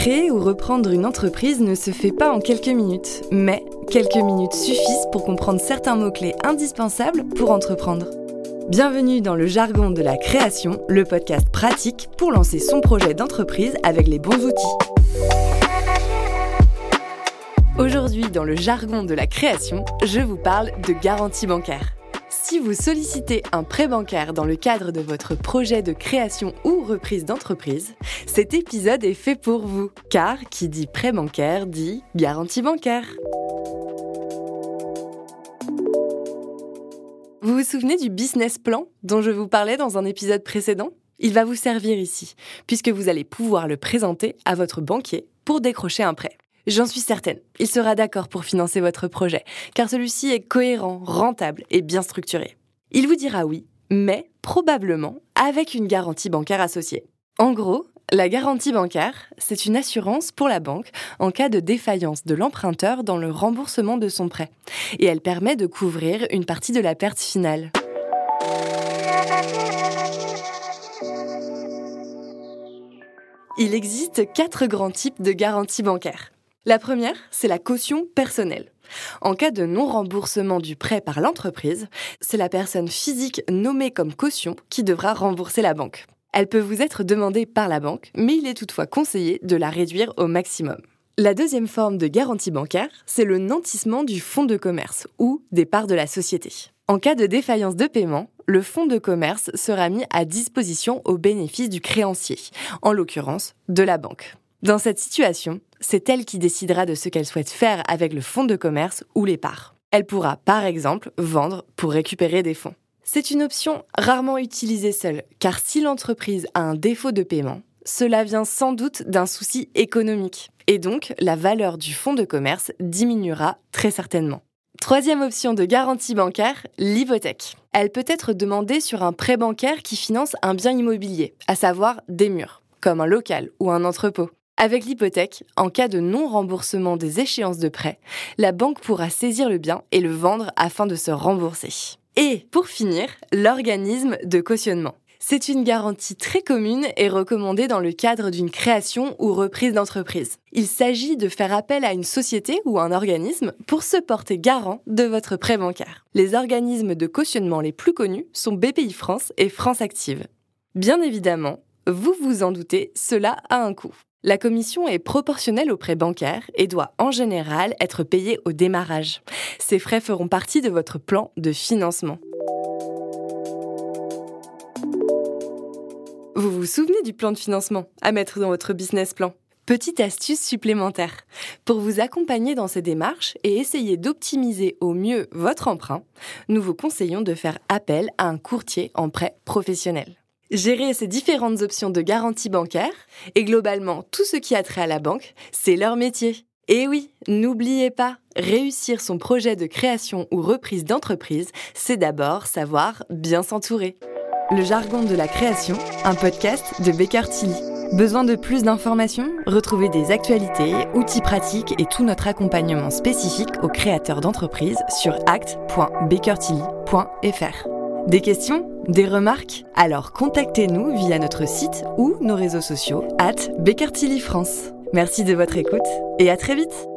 Créer ou reprendre une entreprise ne se fait pas en quelques minutes, mais quelques minutes suffisent pour comprendre certains mots-clés indispensables pour entreprendre. Bienvenue dans le jargon de la création, le podcast pratique pour lancer son projet d'entreprise avec les bons outils. Aujourd'hui, dans le jargon de la création, je vous parle de garantie bancaire. Si vous sollicitez un prêt bancaire dans le cadre de votre projet de création ou reprise d'entreprise, cet épisode est fait pour vous, car qui dit prêt bancaire dit garantie bancaire. Vous vous souvenez du business plan dont je vous parlais dans un épisode précédent? Il va vous servir ici, puisque vous allez pouvoir le présenter à votre banquier pour décrocher un prêt. J'en suis certaine, il sera d'accord pour financer votre projet, car celui-ci est cohérent, rentable et bien structuré. Il vous dira oui, mais probablement avec une garantie bancaire associée. En gros, la garantie bancaire, c'est une assurance pour la banque en cas de défaillance de l'emprunteur dans le remboursement de son prêt, et elle permet de couvrir une partie de la perte finale. Il existe quatre grands types de garanties bancaires. La première, c'est la caution personnelle. En cas de non-remboursement du prêt par l'entreprise, c'est la personne physique nommée comme caution qui devra rembourser la banque. Elle peut vous être demandée par la banque, mais il est toutefois conseillé de la réduire au maximum. La deuxième forme de garantie bancaire, c'est le nantissement du fonds de commerce ou des parts de la société. En cas de défaillance de paiement, le fonds de commerce sera mis à disposition au bénéfice du créancier, en l'occurrence de la banque. Dans cette situation, c'est elle qui décidera de ce qu'elle souhaite faire avec le fonds de commerce ou les parts. Elle pourra, par exemple, vendre pour récupérer des fonds. C'est une option rarement utilisée seule, car si l'entreprise a un défaut de paiement, cela vient sans doute d'un souci économique, et donc la valeur du fonds de commerce diminuera très certainement. Troisième option de garantie bancaire, l'hypothèque. Elle peut être demandée sur un prêt bancaire qui finance un bien immobilier, à savoir des murs, comme un local ou un entrepôt. Avec l'hypothèque, en cas de non-remboursement des échéances de prêt, la banque pourra saisir le bien et le vendre afin de se rembourser. Et pour finir, l'organisme de cautionnement. C'est une garantie très commune et recommandée dans le cadre d'une création ou reprise d'entreprise. Il s'agit de faire appel à une société ou un organisme pour se porter garant de votre prêt bancaire. Les organismes de cautionnement les plus connus sont BPI France et France Active. Bien évidemment, vous vous en doutez, cela a un coût. La commission est proportionnelle aux prêts bancaires et doit en général être payée au démarrage. Ces frais feront partie de votre plan de financement. Vous vous souvenez du plan de financement à mettre dans votre business plan? Petite astuce supplémentaire. Pour vous accompagner dans ces démarches et essayer d'optimiser au mieux votre emprunt, nous vous conseillons de faire appel à un courtier en prêt professionnel gérer ces différentes options de garantie bancaire et globalement tout ce qui a trait à la banque, c'est leur métier. Et oui, n'oubliez pas, réussir son projet de création ou reprise d'entreprise, c'est d'abord savoir bien s'entourer. Le jargon de la création, un podcast de Baker Tilly. Besoin de plus d'informations? Retrouvez des actualités, outils pratiques et tout notre accompagnement spécifique aux créateurs d'entreprises sur act.bakertilly.fr. Des questions? Des remarques Alors contactez-nous via notre site ou nos réseaux sociaux at France. Merci de votre écoute et à très vite